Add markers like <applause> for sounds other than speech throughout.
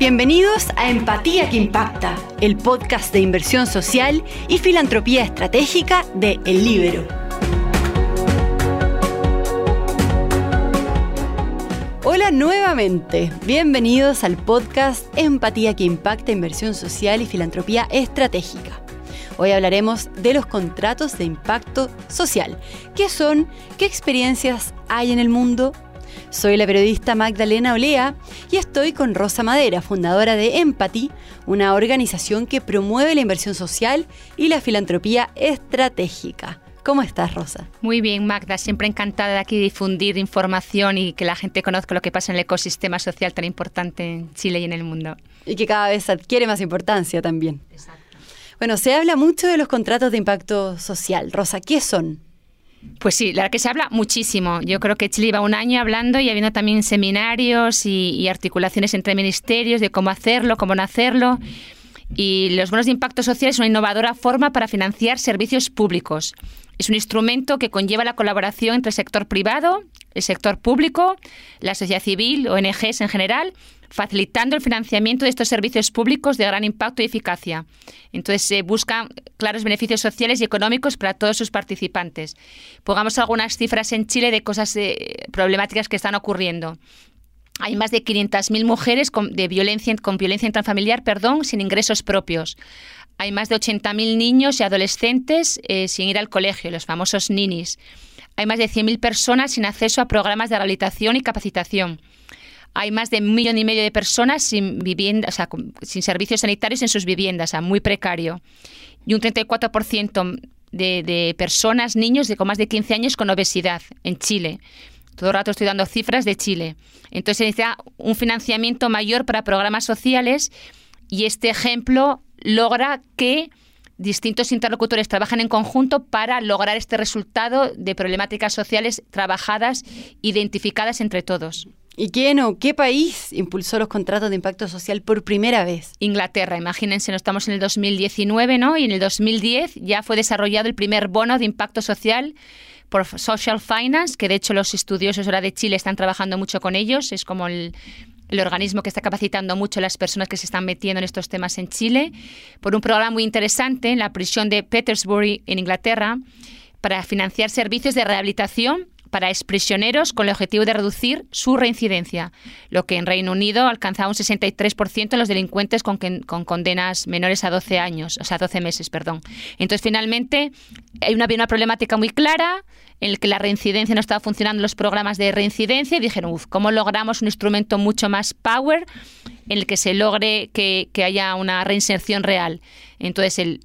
Bienvenidos a Empatía que Impacta, el podcast de inversión social y filantropía estratégica de El Libero. Hola nuevamente, bienvenidos al podcast Empatía que Impacta, inversión social y filantropía estratégica. Hoy hablaremos de los contratos de impacto social. ¿Qué son? ¿Qué experiencias hay en el mundo? Soy la periodista Magdalena Olea y estoy con Rosa Madera, fundadora de Empathy, una organización que promueve la inversión social y la filantropía estratégica. ¿Cómo estás, Rosa? Muy bien, Magda. Siempre encantada de aquí difundir información y que la gente conozca lo que pasa en el ecosistema social tan importante en Chile y en el mundo. Y que cada vez adquiere más importancia también. Exacto. Bueno, se habla mucho de los contratos de impacto social. Rosa, ¿qué son? Pues sí, la que se habla muchísimo. Yo creo que Chile iba un año hablando y habiendo también seminarios y, articulaciones entre ministerios de cómo hacerlo, cómo no hacerlo. Y los bonos de impacto social es una innovadora forma para financiar servicios públicos. Es un instrumento que conlleva la colaboración entre el sector privado, el sector público, la sociedad civil, ONGs en general, facilitando el financiamiento de estos servicios públicos de gran impacto y eficacia. Entonces se buscan claros beneficios sociales y económicos para todos sus participantes. Pongamos algunas cifras en Chile de cosas eh, problemáticas que están ocurriendo. Hay más de 500.000 mujeres con, de violencia, con violencia intrafamiliar perdón, sin ingresos propios. Hay más de 80.000 niños y adolescentes eh, sin ir al colegio, los famosos ninis. Hay más de 100.000 personas sin acceso a programas de rehabilitación y capacitación. Hay más de un millón y medio de personas sin vivienda, sin servicios sanitarios en sus viviendas, muy precario. Y un 34% de, de personas, niños de con más de 15 años con obesidad en Chile. Todo el rato estoy dando cifras de Chile. Entonces se necesita un financiamiento mayor para programas sociales y este ejemplo logra que distintos interlocutores trabajan en conjunto para lograr este resultado de problemáticas sociales trabajadas, identificadas entre todos. ¿Y quién o qué país impulsó los contratos de impacto social por primera vez? Inglaterra, imagínense, no estamos en el 2019, ¿no? Y en el 2010 ya fue desarrollado el primer bono de impacto social por Social Finance, que de hecho los estudiosos ahora de Chile están trabajando mucho con ellos, es como el, el organismo que está capacitando mucho a las personas que se están metiendo en estos temas en Chile, por un programa muy interesante en la prisión de Petersbury, en Inglaterra, para financiar servicios de rehabilitación para exprisioneros con el objetivo de reducir su reincidencia, lo que en Reino Unido alcanzaba un 63% en los delincuentes con, con, condenas menores a 12 años, o sea, 12 meses, perdón. Entonces, finalmente, hay una, una problemática muy clara en la que la reincidencia no estaba funcionando los programas de reincidencia y dijeron, uff, ¿cómo logramos un instrumento mucho más power en el que se logre que, que haya una reinserción real? Entonces, el,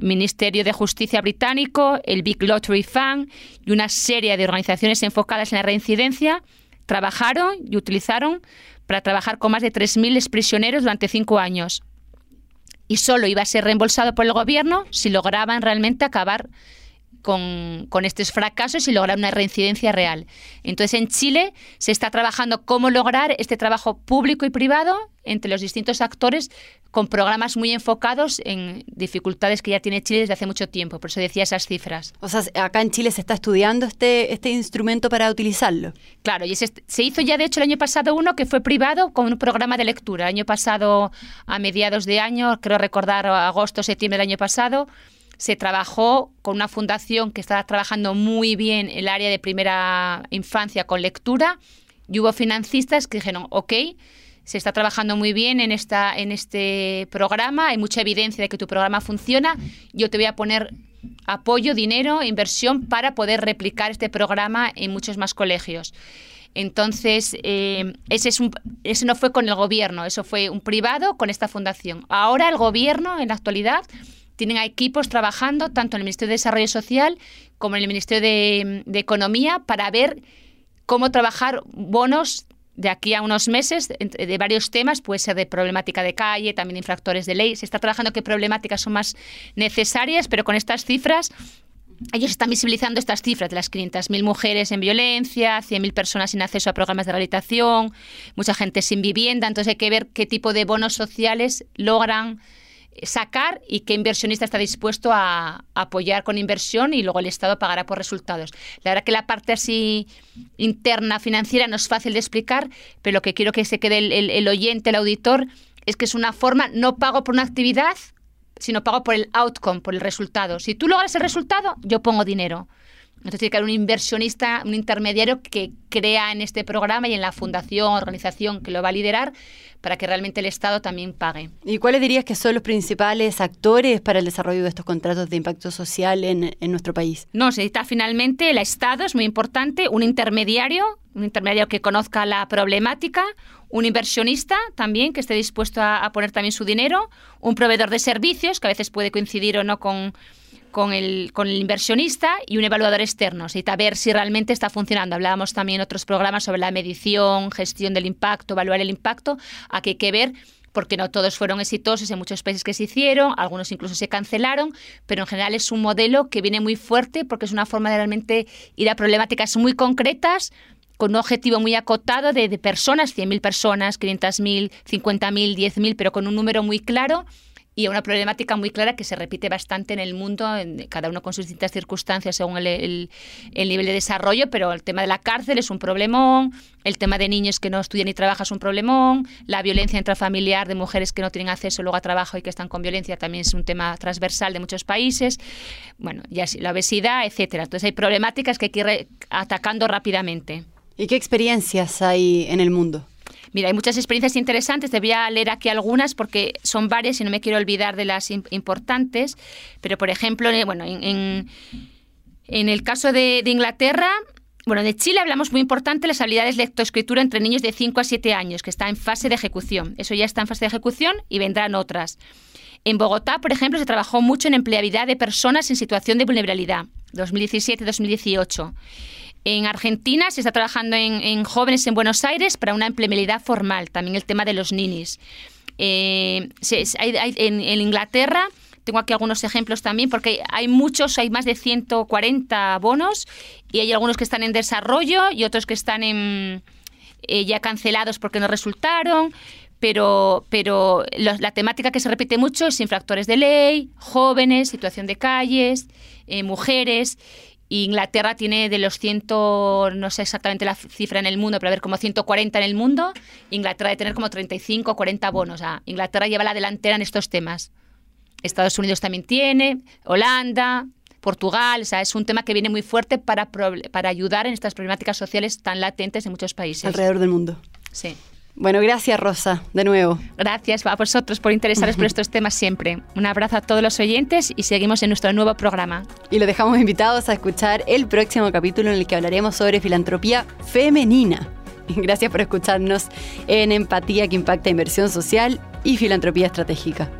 Ministerio de Justicia británico, el Big Lottery Fund y una serie de organizaciones enfocadas en la reincidencia trabajaron y utilizaron para trabajar con más de 3.000 prisioneros durante cinco años. Y solo iba a ser reembolsado por el gobierno si lograban realmente acabar con, con, estos fracasos y lograr una reincidencia real. Entonces, en Chile se está trabajando cómo lograr este trabajo público y privado entre los distintos actores con programas muy enfocados en dificultades que ya tiene Chile desde hace mucho tiempo. Por eso decía esas cifras. O sea, acá en Chile se está estudiando este, este instrumento para utilizarlo. Claro, y se hizo ya de hecho el año pasado uno que fue privado con un programa de lectura. El año pasado, a mediados de año, creo recordar agosto, septiembre del año pasado, se trabajó con una fundación que estaba trabajando muy bien el área de primera infancia con lectura y hubo financistas que dijeron, ok, se está trabajando muy bien en, esta, en este programa, hay mucha evidencia de que tu programa funciona, yo te voy a poner apoyo, dinero, inversión para poder replicar este programa en muchos más colegios. Entonces, eh, ese, es un, ese no fue con el gobierno, eso fue un privado con esta fundación. Ahora el gobierno, en la actualidad, tienen equipos trabajando tanto en el Ministerio de Desarrollo Social como en el Ministerio de, Economía para ver cómo trabajar bonos de aquí a unos meses de varios temas, puede ser de problemática de calle, también de infractores de ley. Se está trabajando qué problemáticas son más necesarias, pero con estas cifras ellos están visibilizando estas cifras de las 500.000 mujeres en violencia, 100.000 personas sin acceso a programas de rehabilitación, mucha gente sin vivienda. Entonces hay que ver qué tipo de bonos sociales logran sacar y qué inversionista está dispuesto a, apoyar con inversión y luego el Estado pagará por resultados. La verdad que la parte así interna financiera no es fácil de explicar, pero lo que quiero que se quede el, oyente, el auditor, es que es una forma, no pago por una actividad, sino pago por el outcome, por el resultado. Si tú logras el resultado, yo pongo dinero. Entonces tiene que haber un inversionista, un intermediario que crea en este programa y en la fundación, organización que lo va a liderar para que realmente el Estado también pague. ¿Y cuáles dirías que son los principales actores para el desarrollo de estos contratos de impacto social en, en nuestro país? No, se necesita finalmente el Estado, es muy importante, un intermediario, un intermediario que conozca la problemática, un inversionista también que esté dispuesto a, a poner también su dinero, un proveedor de servicios que a veces puede coincidir o no con con el, con el inversionista y un evaluador externo, a ver si realmente está funcionando. Hablábamos también en otros programas sobre la medición, gestión del impacto, evaluar el impacto. Aquí hay que ver porque no todos fueron exitosos en muchos países que se hicieron, algunos incluso se cancelaron, pero en general es un modelo que viene muy fuerte porque es una forma de realmente ir a problemáticas muy concretas, con un objetivo muy acotado de, de personas, 100.000 personas, 500.000, 50.000, 10.000, pero con un número muy claro y una problemática muy clara que se repite bastante en el mundo, en, cada uno con sus distintas circunstancias según el, nivel de desarrollo, pero el tema de la cárcel es un problemón, el tema de niños que no estudian y trabajan es un problemón, la violencia intrafamiliar de mujeres que no tienen acceso luego a trabajo y que están con violencia también es un tema transversal de muchos países, bueno, ya la obesidad, etcétera. Entonces hay problemáticas que hay que ir atacando rápidamente. ¿Y qué experiencias hay en el mundo? Mira, hay muchas experiencias interesantes, te voy a leer aquí algunas porque son varias y no me quiero olvidar de las importantes, pero por ejemplo, bueno, en, el caso de, Inglaterra, bueno, de Chile hablamos muy importante las habilidades de lectoescritura entre niños de 5 a 7 años, que está en fase de ejecución. Eso ya está en fase de ejecución y vendrán otras. En Bogotá, por ejemplo, se trabajó mucho en empleabilidad de personas en situación de vulnerabilidad, 2017-2018. En Argentina se está trabajando en, jóvenes en Buenos Aires para una empleabilidad formal, también el tema de los ninis. Eh, en, Inglaterra tengo aquí algunos ejemplos también, porque hay muchos, hay más de 140 bonos y hay algunos que están en desarrollo y otros que están en, eh, ya cancelados porque no resultaron. Pero, pero la temática que se repite mucho es infractores de ley, jóvenes, situación de calles, eh, mujeres. Inglaterra tiene de los 100, no sé exactamente la cifra en el mundo, pero a ver, como 140 en el mundo. Inglaterra debe tener como 35 o 40 bonos. Inglaterra lleva la delantera en estos temas. Estados Unidos también tiene, Holanda, Portugal, o sea, es un tema que viene muy fuerte para, para ayudar en estas problemáticas sociales tan latentes en muchos países. Alrededor del mundo. Sí. Bueno, gracias Rosa, de nuevo. Gracias a vosotros por interesaros por <laughs> estos temas siempre. Un abrazo a todos los oyentes y seguimos en nuestro nuevo programa. Y los dejamos invitados a escuchar el próximo capítulo en el que hablaremos sobre filantropía femenina. <laughs> Gracias por escucharnos en Empatía que Impacta Inversión Social y Filantropía Estratégica.